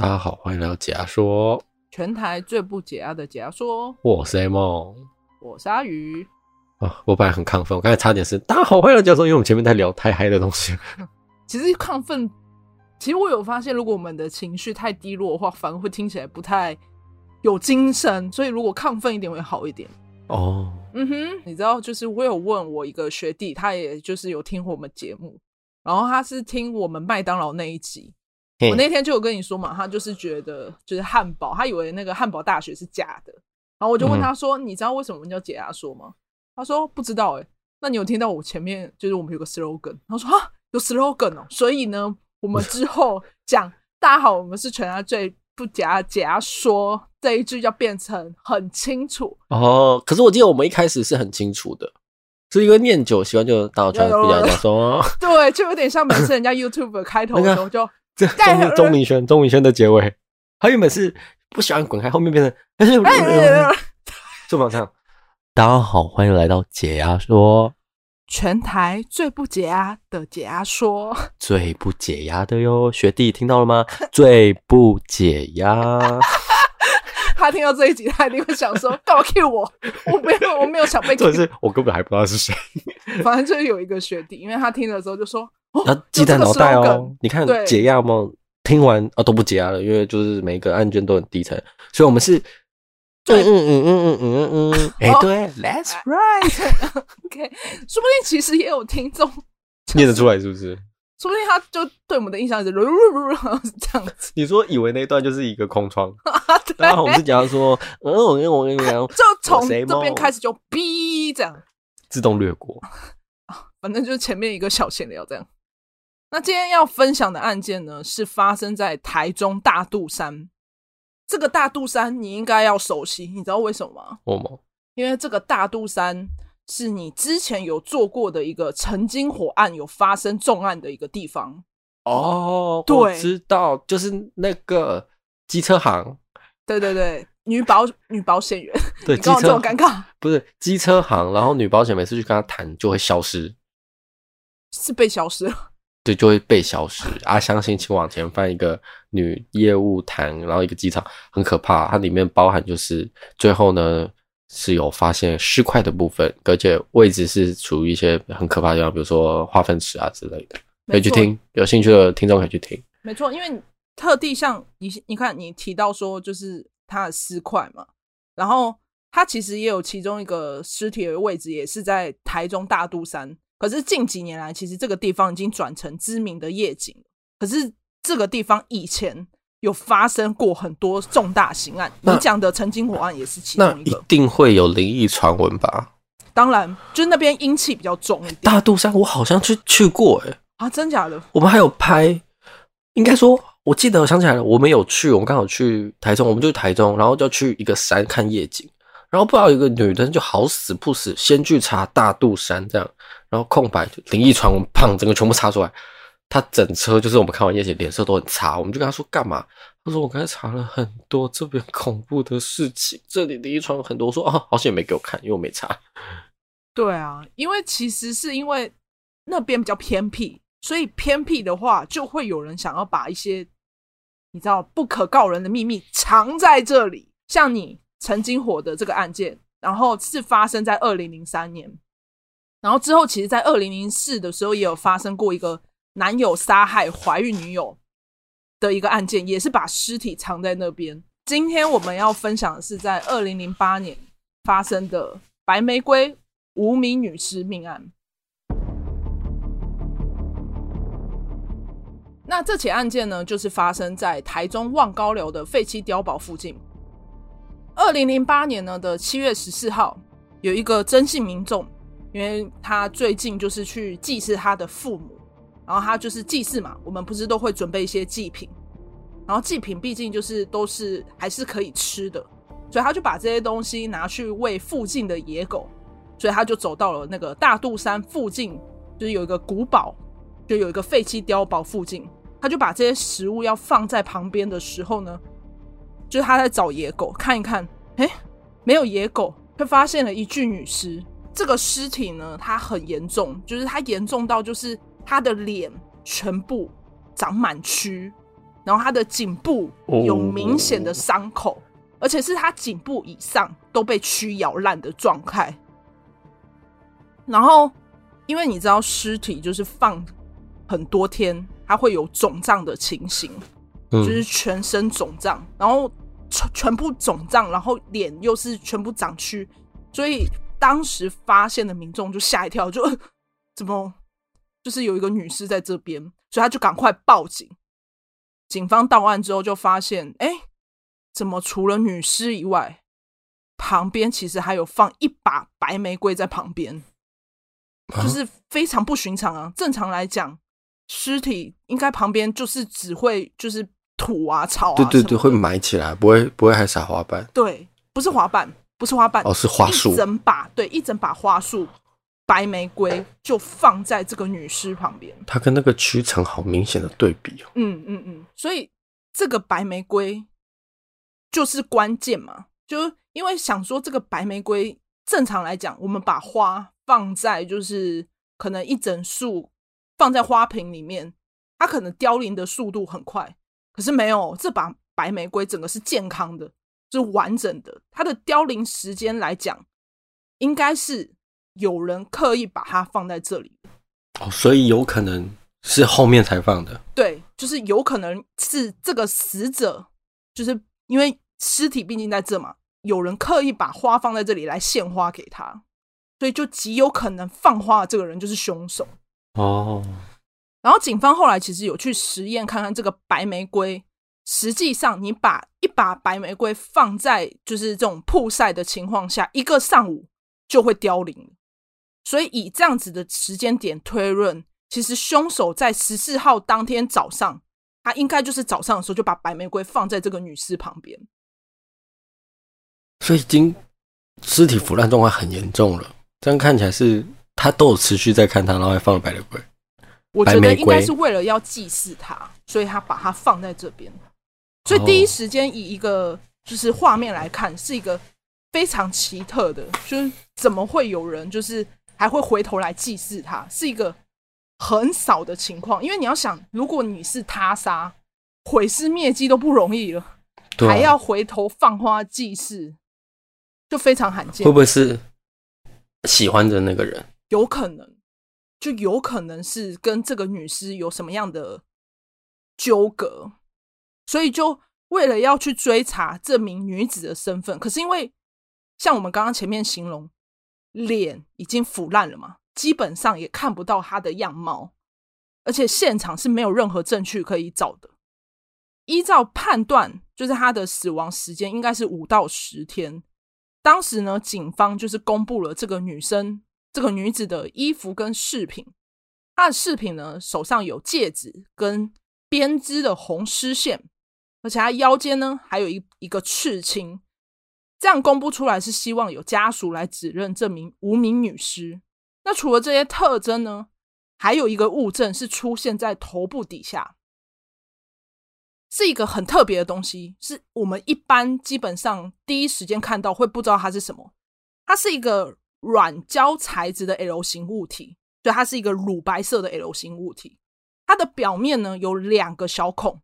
大家好，欢迎来到解压说，全台最不解压的解压说。我是 A 梦，我是阿鱼。啊，我本来很亢奋，我刚才差点是大家好，欢迎来到解压说，因为我们前面在聊太嗨的东西。其实亢奋，其实我有发现，如果我们的情绪太低落的话，反而会听起来不太有精神。所以如果亢奋一点会好一点。哦，嗯哼，你知道，就是我有问我一个学弟，他也就是有听我们节目，然后他是听我们麦当劳那一集。我那天就有跟你说嘛，他就是觉得就是汉堡，他以为那个汉堡大学是假的，然后我就问他说：“嗯、你知道为什么我们叫解压说吗？”他说：“不知道。”哎，那你有听到我前面就是我们有个 slogan？他说：“啊，有 slogan 哦。”所以呢，我们之后 讲“大家好，我们是全家最不解压解压说”这一句要变成很清楚哦。可是我记得我们一开始是很清楚的，是一个念久习惯，就大家全不解压说。对，就有点像每次人家 YouTube 开头的时候就。这钟钟明轩，钟明轩的结尾，他原本是不喜欢滚开，后面变成，但是 就往上。大家好，欢迎来到解压说，全台最不解压的解压说，最不解压的哟，学弟听到了吗？最不解压。他听到这一集，他一定会想说：干嘛 Q 我？我没有，我没有想被 Q。是我根本还不知道是谁。反正就是有一个学弟，因为他听了之后就说。要记在脑袋哦！你看解压吗？听完啊都不解压了，因为就是每一个案卷都很低沉，所以我们是嗯嗯嗯嗯嗯嗯嗯，哎对，That's right，OK，说不定其实也有听众念得出来，是不是？说不定他就对我们的印象是 这样子。你说以为那一段就是一个空窗？然后我们是讲说，嗯，我跟我跟你讲，就从这边开始就哔这样自动略过，反正就是前面一个小闲聊这样。那今天要分享的案件呢，是发生在台中大肚山。这个大肚山你应该要熟悉，你知道为什么吗？因为这个大肚山是你之前有做过的一个曾经火案有发生重案的一个地方。哦，对，我知道，就是那个机车行。对对对，女保女保险员。对，机车这么尴尬。不是机车行，然后女保险每次去跟他谈就会消失，是被消失了。对，就会被消失啊！相信请往前翻一个女业务谈，然后一个机场很可怕，它里面包含就是最后呢是有发现尸块的部分，而且位置是处于一些很可怕的地方，比如说化粪池啊之类的，可以去听，有兴趣的听众可以去听。没错，因为特地像你，你看你提到说就是它的尸块嘛，然后它其实也有其中一个尸体的位置也是在台中大肚山。可是近几年来，其实这个地方已经转成知名的夜景。可是这个地方以前有发生过很多重大刑案，你讲的曾经火案也是其中一个。那一定会有灵异传闻吧？当然，就是那边阴气比较重一点。大肚山，我好像去去过、欸，哎啊，真假的？我们还有拍，应该说，我记得我想起来了，我们有去，我们刚好去台中，我们就台中，然后就去一个山看夜景，然后不知道有一个女的就好死不死，先去查大肚山这样。然后空白就灵异传闻，砰，整个全部插出来。他整车就是我们看完夜景，脸色都很差。我们就跟他说干嘛？他说我刚才查了很多这边恐怖的事情，这里灵异传闻很多。我说啊，好险没给我看，因为我没查。对啊，因为其实是因为那边比较偏僻，所以偏僻的话就会有人想要把一些你知道不可告人的秘密藏在这里。像你曾经火的这个案件，然后是发生在二零零三年。然后之后，其实，在二零零四的时候，也有发生过一个男友杀害怀孕女友的一个案件，也是把尸体藏在那边。今天我们要分享的是在二零零八年发生的白玫瑰无名女尸命案。那这起案件呢，就是发生在台中望高寮的废弃碉堡附近。二零零八年呢的七月十四号，有一个征信民众。因为他最近就是去祭祀他的父母，然后他就是祭祀嘛，我们不是都会准备一些祭品，然后祭品毕竟就是都是还是可以吃的，所以他就把这些东西拿去喂附近的野狗，所以他就走到了那个大肚山附近，就是有一个古堡，就有一个废弃碉堡附近，他就把这些食物要放在旁边的时候呢，就是他在找野狗看一看，诶，没有野狗，却发现了一具女尸。这个尸体呢，它很严重，就是它严重到就是它的脸全部长满蛆，然然后他的颈部有明显的伤口，哦、而且是他颈部以上都被蛆咬烂的状态。然后，因为你知道尸体就是放很多天，它会有肿胀的情形，嗯、就是全身肿胀，然后全全部肿胀，然后脸又是全部长蛆，所以当时发现的民众就吓一跳，就 怎么就是有一个女尸在这边，所以他就赶快报警。警方到案之后就发现，哎，怎么除了女尸以外，旁边其实还有放一把白玫瑰在旁边。就是非常不寻常啊！正常来讲，尸体应该旁边就是只会就是土啊、草啊，对对对，会埋起来，不会不会还撒花瓣。对，不是花瓣，不是花瓣，哦，是花束，一整把，对，一整把花束白玫瑰就放在这个女尸旁边。它跟那个蛆虫好明显的对比哦。嗯嗯嗯，所以这个白玫瑰就是关键嘛，就因为想说这个白玫瑰，正常来讲，我们把花。放在就是可能一整束放在花瓶里面，它可能凋零的速度很快。可是没有这把白玫瑰，整个是健康的，是完整的。它的凋零时间来讲，应该是有人刻意把它放在这里。哦，所以有可能是后面才放的。对，就是有可能是这个死者，就是因为尸体毕竟在这嘛，有人刻意把花放在这里来献花给他。所以就极有可能放花的这个人就是凶手哦。然后警方后来其实有去实验看看这个白玫瑰，实际上你把一把白玫瑰放在就是这种曝晒的情况下，一个上午就会凋零。所以以这样子的时间点推论，其实凶手在十四号当天早上，他应该就是早上的时候就把白玫瑰放在这个女尸旁边。所以已经尸体腐烂状况很严重了。这样看起来是他都有持续在看他，然后还放了白玫瑰。我觉得应该是为了要祭祀他，所以他把它放在这边。所以第一时间以一个就是画面来看，是一个非常奇特的，就是怎么会有人就是还会回头来祭祀他，是一个很少的情况。因为你要想，如果你是他杀，毁尸灭迹都不容易了，还要回头放花祭祀，就非常罕见。会不会是？喜欢的那个人，有可能，就有可能是跟这个女尸有什么样的纠葛，所以就为了要去追查这名女子的身份，可是因为像我们刚刚前面形容，脸已经腐烂了嘛，基本上也看不到她的样貌，而且现场是没有任何证据可以找的。依照判断，就是她的死亡时间应该是五到十天。当时呢，警方就是公布了这个女生、这个女子的衣服跟饰品。她的饰品呢，手上有戒指跟编织的红丝线，而且她腰间呢还有一一个刺青。这样公布出来是希望有家属来指认这名无名女尸。那除了这些特征呢，还有一个物证是出现在头部底下。是一个很特别的东西，是我们一般基本上第一时间看到会不知道它是什么。它是一个软胶材质的 L 型物体，对，它是一个乳白色的 L 型物体。它的表面呢有两个小孔，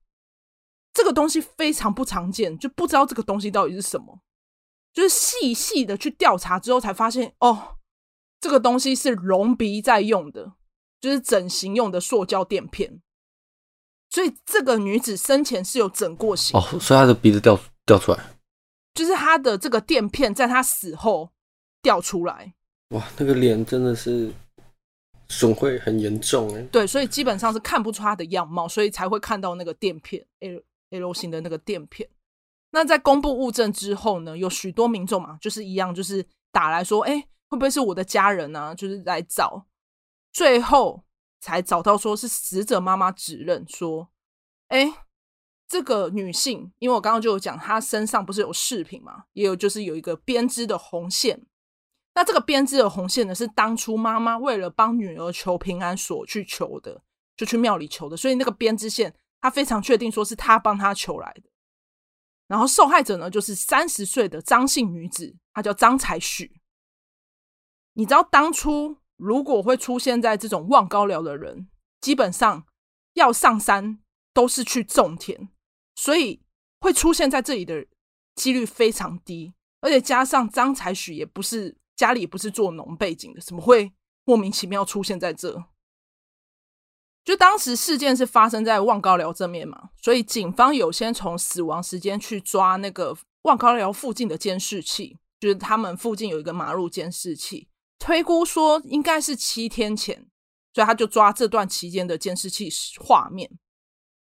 这个东西非常不常见，就不知道这个东西到底是什么。就是细细的去调查之后才发现，哦，这个东西是隆鼻在用的，就是整形用的塑胶垫片。所以这个女子生前是有整过形哦，所以她的鼻子掉掉出来，就是她的这个垫片在她死后掉出来。哇，那个脸真的是损毁很严重哎。对，所以基本上是看不出她的样貌，所以才会看到那个垫片 L L 型的那个垫片。那在公布物证之后呢，有许多民众嘛，就是一样，就是打来说，哎，会不会是我的家人呢、啊？就是来找，最后。才找到说是死者妈妈指认说，哎，这个女性，因为我刚刚就有讲，她身上不是有饰品嘛，也有就是有一个编织的红线。那这个编织的红线呢，是当初妈妈为了帮女儿求平安所去求的，就去庙里求的。所以那个编织线，他非常确定说是他帮他求来的。然后受害者呢，就是三十岁的张姓女子，她叫张彩许。你知道当初？如果会出现在这种望高寮的人，基本上要上山都是去种田，所以会出现在这里的几率非常低。而且加上张才许也不是家里也不是做农背景的，怎么会莫名其妙出现在这？就当时事件是发生在望高寮这边嘛，所以警方有先从死亡时间去抓那个望高寮附近的监视器，就是他们附近有一个马路监视器，推估说应该是七天前，所以他就抓这段期间的监视器画面，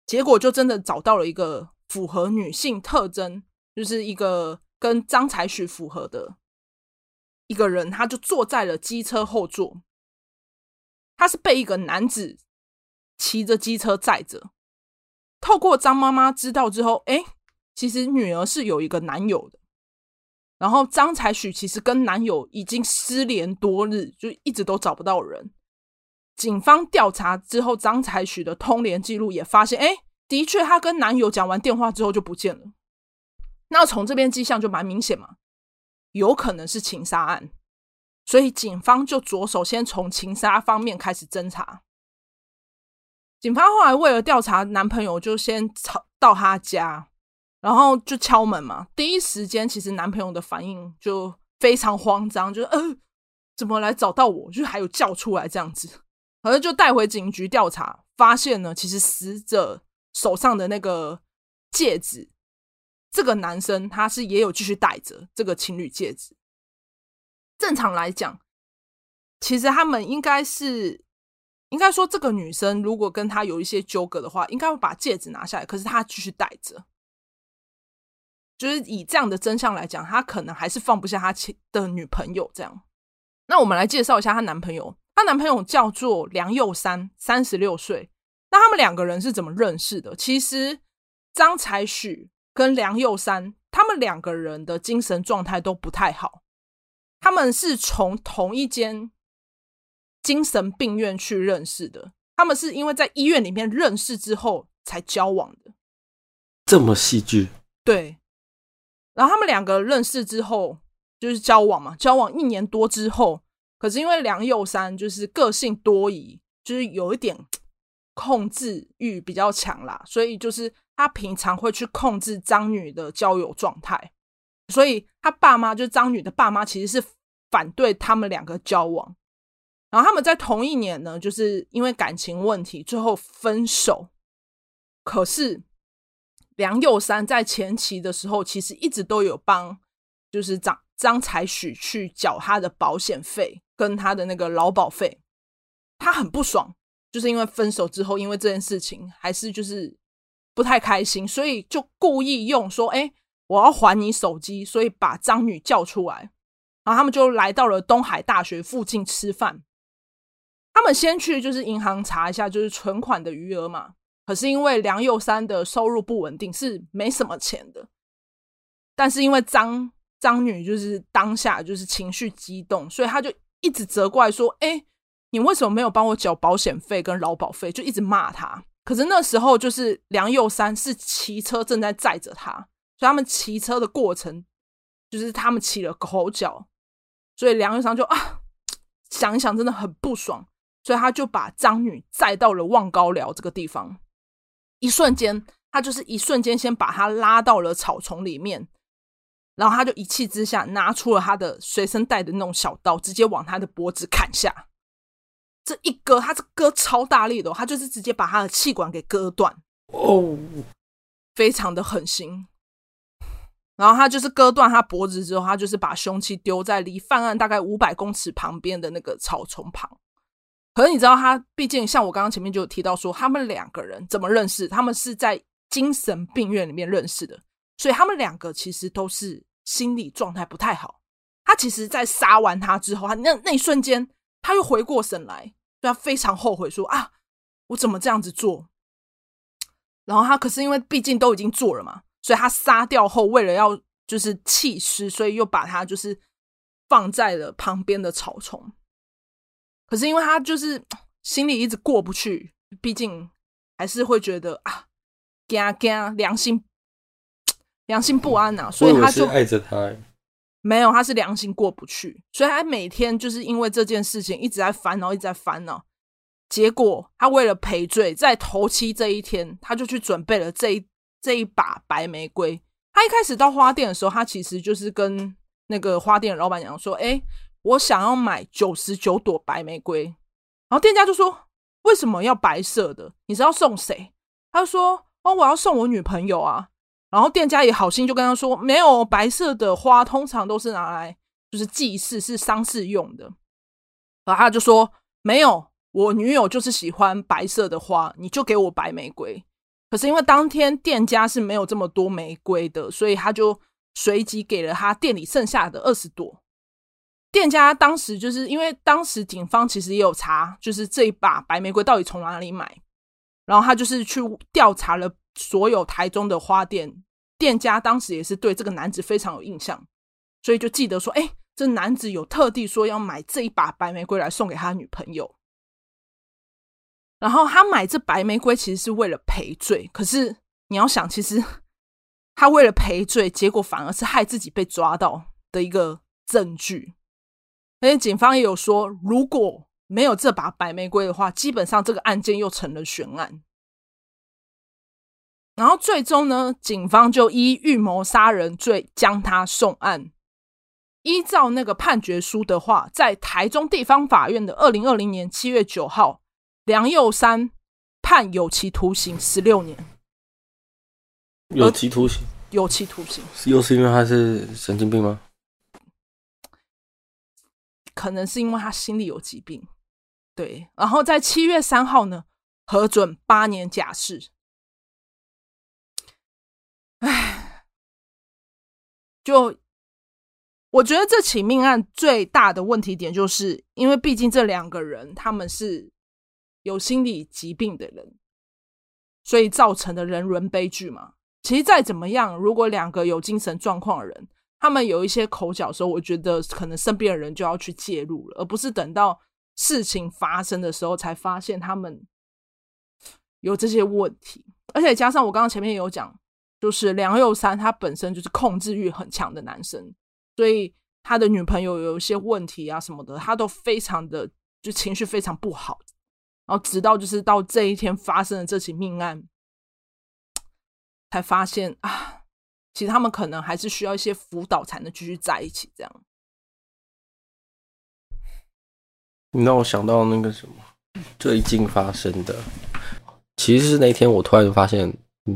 结果就真的找到了一个符合女性特征，就是一个跟张才许符合的一个人，他就坐在了机车后座，他是被一个男子。骑着机车载着，透过张妈妈知道之后，哎，其实女儿是有一个男友的。然后张才许其实跟男友已经失联多日，就一直都找不到人。警方调查之后，张才许的通联记录也发现，哎，的确，她跟男友讲完电话之后就不见了。那从这边迹象就蛮明显嘛，有可能是情杀案，所以警方就着手先从情杀方面开始侦查。警方后来为了调查男朋友，就先吵到他家，然后就敲门嘛。第一时间，其实男朋友的反应就非常慌张，就呃，怎么来找到我？就还有叫出来这样子，然后就带回警局调查，发现呢，其实死者手上的那个戒指，这个男生他是也有继续戴着这个情侣戒指。正常来讲，其实他们应该是。应该说，这个女生如果跟他有一些纠葛的话，应该会把戒指拿下来。可是她继续戴着，就是以这样的真相来讲，她可能还是放不下她的女朋友。这样，那我们来介绍一下她男朋友。她男朋友叫做梁又三，三十六岁。那他们两个人是怎么认识的？其实张才许跟梁佑三，他们两个人的精神状态都不太好。他们是从同一间。精神病院去认识的，他们是因为在医院里面认识之后才交往的，这么戏剧？对。然后他们两个认识之后就是交往嘛，交往一年多之后，可是因为梁又山就是个性多疑，就是有一点 控制欲比较强啦，所以就是他平常会去控制张女的交友状态，所以他爸妈就是张女的爸妈其实是反对他们两个交往。然后他们在同一年呢，就是因为感情问题最后分手。可是梁又山在前期的时候，其实一直都有帮，就是张张才许去缴他的保险费跟他的那个劳保费。他很不爽，就是因为分手之后，因为这件事情还是就是不太开心，所以就故意用说：“哎，我要还你手机。”所以把张女叫出来，然后他们就来到了东海大学附近吃饭。他们先去就是银行查一下，就是存款的余额嘛。可是因为梁又三的收入不稳定，是没什么钱的。但是因为张张女就是当下就是情绪激动，所以他就一直责怪说：“哎，你为什么没有帮我缴保险费跟劳保费？”就一直骂他。可是那时候就是梁又三是骑车正在载着他，所以他们骑车的过程就是他们起了口角，所以梁又三就啊 想一想，真的很不爽。所以他就把张女载到了望高寮这个地方，一瞬间，他就是一瞬间先把她拉到了草丛里面，然后他就一气之下拿出了他的随身带的那种小刀，直接往他的脖子砍下。这一割，他是割超大力的，他就是直接把他的气管给割断，哦，非常的狠心。然后他就是割断他脖子之后，他就是把凶器丢在离犯案大概五百公尺旁边的那个草丛旁。可是你知道，他毕竟像我刚刚前面就有提到说，他们两个人怎么认识？他们是在精神病院里面认识的，所以他们两个其实都是心理状态不太好。他其实，在杀完他之后，他那那一瞬间，他又回过神来，对他非常后悔，说啊，我怎么这样子做？然后他可是因为毕竟都已经做了嘛，所以他杀掉后，为了要就是弃尸，所以又把他就是放在了旁边的草丛。可是因为他就是心里一直过不去，毕竟还是会觉得啊，惊惊良心良心不安呐、啊，所以他就爱着他。没有，他是良心过不去，所以他每天就是因为这件事情一直在烦恼，一直在烦恼。结果他为了赔罪，在头七这一天，他就去准备了这一这一把白玫瑰。他一开始到花店的时候，他其实就是跟那个花店的老板娘说：“哎，我想要买九十九朵白玫瑰。”然后店家就说：“为什么要白色的？你是要送谁？”他就说：“哦，我要送我女朋友啊。”然后店家也好心就跟他说：“没有，白色的花通常都是拿来就是祭祀，是丧事用的。”然后他就说：“没有，我女友就是喜欢白色的花，你就给我白玫瑰。”可是因为当天店家是没有这么多玫瑰的，所以他就随即给了他店里剩下的二十朵。店家当时就是因为当时警方其实也有查，就是这一把白玫瑰到底从哪里买，然后他就是去调查了所有台中的花店，店家当时也是对这个男子非常有印象，所以就记得说，哎，这男子有特地说要买这一把白玫瑰来送给他女朋友。然后他买这白玫瑰其实是为了赔罪，可是你要想，其实他为了赔罪，结果反而是害自己被抓到的一个证据。而且警方也有说，如果没有这把白玫瑰的话，基本上这个案件又成了悬案。然后最终呢，警方就依预谋杀人罪将他送案。依照那个判决书的话，在台中地方法院的二零二零年七月九号。梁佑山判有期徒刑十六年，有期徒刑，有期徒刑，又是因为他是神经病吗？可能是因为他心里有疾病。对，然后在七月三号呢，核准八年假释。唉，就我觉得这起命案最大的问题点，就是因为毕竟这两个人他们是。有心理疾病的人，所以造成的人伦悲剧嘛。其实再怎么样，如果两个有精神状况的人，他们有一些口角的时候，我觉得可能身边的人就要去介入了，而不是等到事情发生的时候才发现他们有这些问题。而且加上我刚刚前面有讲，就是梁又三他本身就是控制欲很强的男生，所以他的女朋友有一些问题啊什么的，他都非常的就情绪非常不好。然后直到就是到这一天发生的这起命案，才发现啊，其实他们可能还是需要一些辅导才能继续在一起。这样，你让我想到那个什么最近发生的，其实是那天我突然发现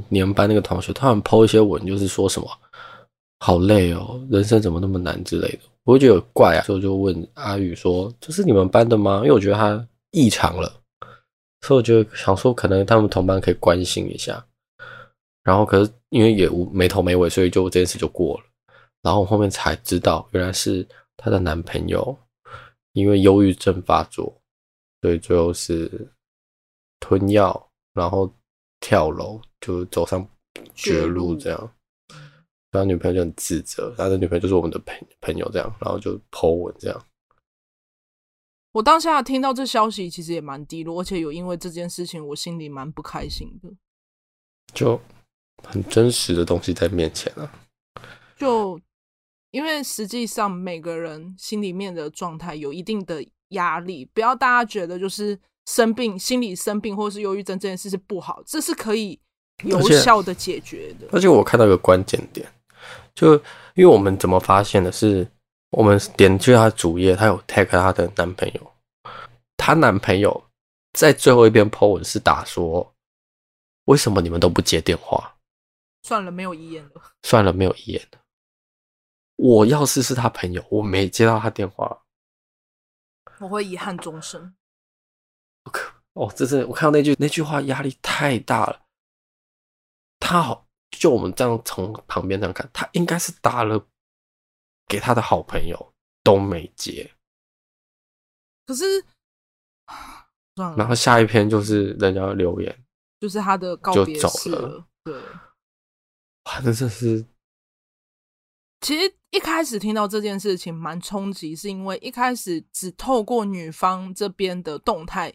你们班那个同学突然 po 一些文，就是说什么好累哦，人生怎么那么难之类的，我就觉得怪啊，所以我就问阿宇说：“这是你们班的吗？”因为我觉得他异常了。所以我就想说，可能他们同班可以关心一下，然后可是因为也无没头没尾，所以就这件事就过了。然后我后面才知道，原来是她的男朋友因为忧郁症发作，所以最后是吞药，然后跳楼，就走上绝路这样。他女朋友就很自责，他的女朋友就是我们的朋朋友这样，然后就 po 文这样。我当下听到这消息，其实也蛮低落，而且有因为这件事情，我心里蛮不开心的。就很真实的东西在面前啊。就因为实际上每个人心里面的状态有一定的压力，不要大家觉得就是生病、心理生病或是忧郁症这件事是不好，这是可以有效的解决的。而且，我看到一个关键点，就因为我们怎么发现的是。我们点去她主页，她有 tag 她的男朋友。她男朋友在最后一篇 po 文是打说：“为什么你们都不接电话？”算了，没有遗言了。算了，没有遗言了。我要是是他朋友，我没接到他电话，我会遗憾终生。哦，这是我看到那句那句话，压力太大了。他好，就我们这样从旁边这样看，他应该是打了。给他的好朋友都没接，可是，然后下一篇就是人家留言，就是他的告别式了。了对，哇，那真是。其实一开始听到这件事情蛮冲击，是因为一开始只透过女方这边的动态，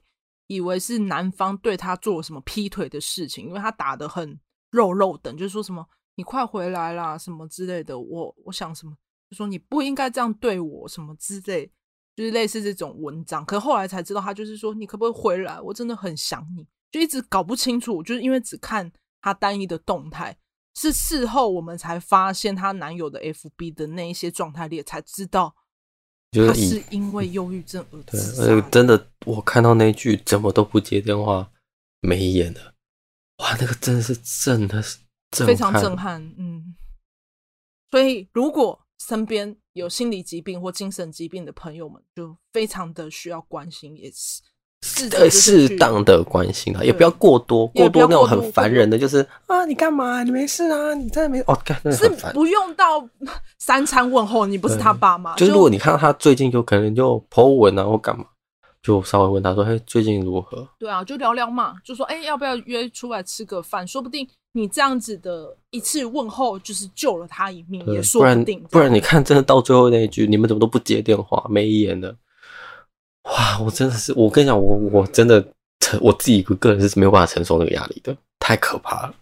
以为是男方对他做了什么劈腿的事情，因为他打得很肉肉等，就是说什么你快回来啦什么之类的。我我想什么。就说你不应该这样对我，什么之类，就是类似这种文章。可后来才知道，他就是说你可不可以回来？我真的很想你，就一直搞不清楚。就是因为只看他单一的动态，是事后我们才发现她男友的 FB 的那一些状态列，才知道她是因为忧郁症而自杀。对，真的，我看到那句怎么都不接电话，没演的，哇，那个真的是震的是非常震撼，嗯。所以，如果身边有心理疾病或精神疾病的朋友们，就非常的需要关心，也是适适当的关心他，也不要过多，过多那种很烦人的，就是啊，你干嘛？你没事啊？你真的没哦？干，是不用到三餐问候，你不是他爸妈。就是如果你看到他最近有可能就 po 文啊，或干嘛，就稍微问他说：“嘿，最近如何？”对啊，就聊聊嘛，就说：“哎，要不要约出来吃个饭？说不定。”你这样子的一次问候，就是救了他一命，也说不定。不然，你看，真的到最后那一句，你们怎么都不接电话，没演的？哇！我真的是，我跟你讲，我我真的承我自己个人是没有办法承受那个压力的，太可怕了。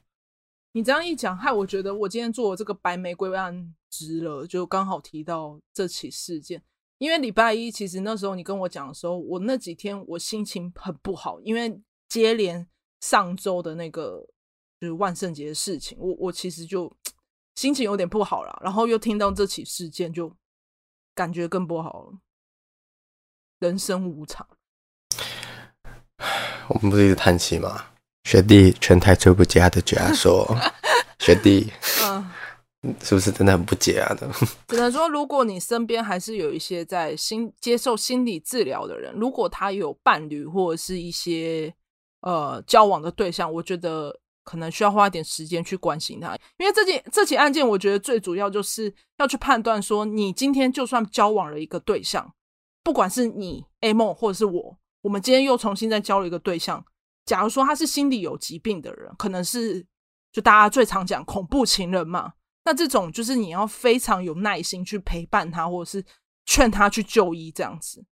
你这样一讲，害我觉得我今天做这个白玫瑰案值了，就刚好提到这起事件。因为礼拜一，其实那时候你跟我讲的时候，我那几天我心情很不好，因为接连上周的那个。就是万圣节的事情，我我其实就心情有点不好了，然后又听到这起事件，就感觉更不好了。人生无常，我们不是一直叹气吗？学弟，全台最不解压的解压说，学弟，嗯，是不是真的很不解压的？只能说，如果你身边还是有一些在心接受心理治疗的人，如果他有伴侣或者是一些呃交往的对象，我觉得。可能需要花一点时间去关心他，因为这件这起案件，我觉得最主要就是要去判断说，你今天就算交往了一个对象，不管是你 A 梦或者是我，我们今天又重新再交了一个对象，假如说他是心理有疾病的人，可能是就大家最常讲恐怖情人嘛，那这种就是你要非常有耐心去陪伴他，或者是劝他去就医这样子。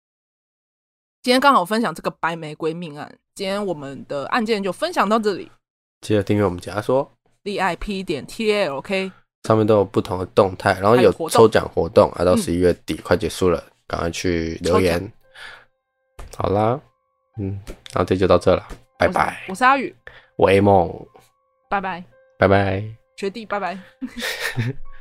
今天刚好分享这个白玫瑰命案，今天我们的案件就分享到这里。记得订阅我们解压说，VIP 点 talk，上面都有不同的动态，然后有抽奖活动，啊，到十一月底快结束了，赶快去留言。好啦，嗯，然后这就到这了，拜拜。我是阿宇，我 A 梦，拜拜，拜拜，学弟，拜拜。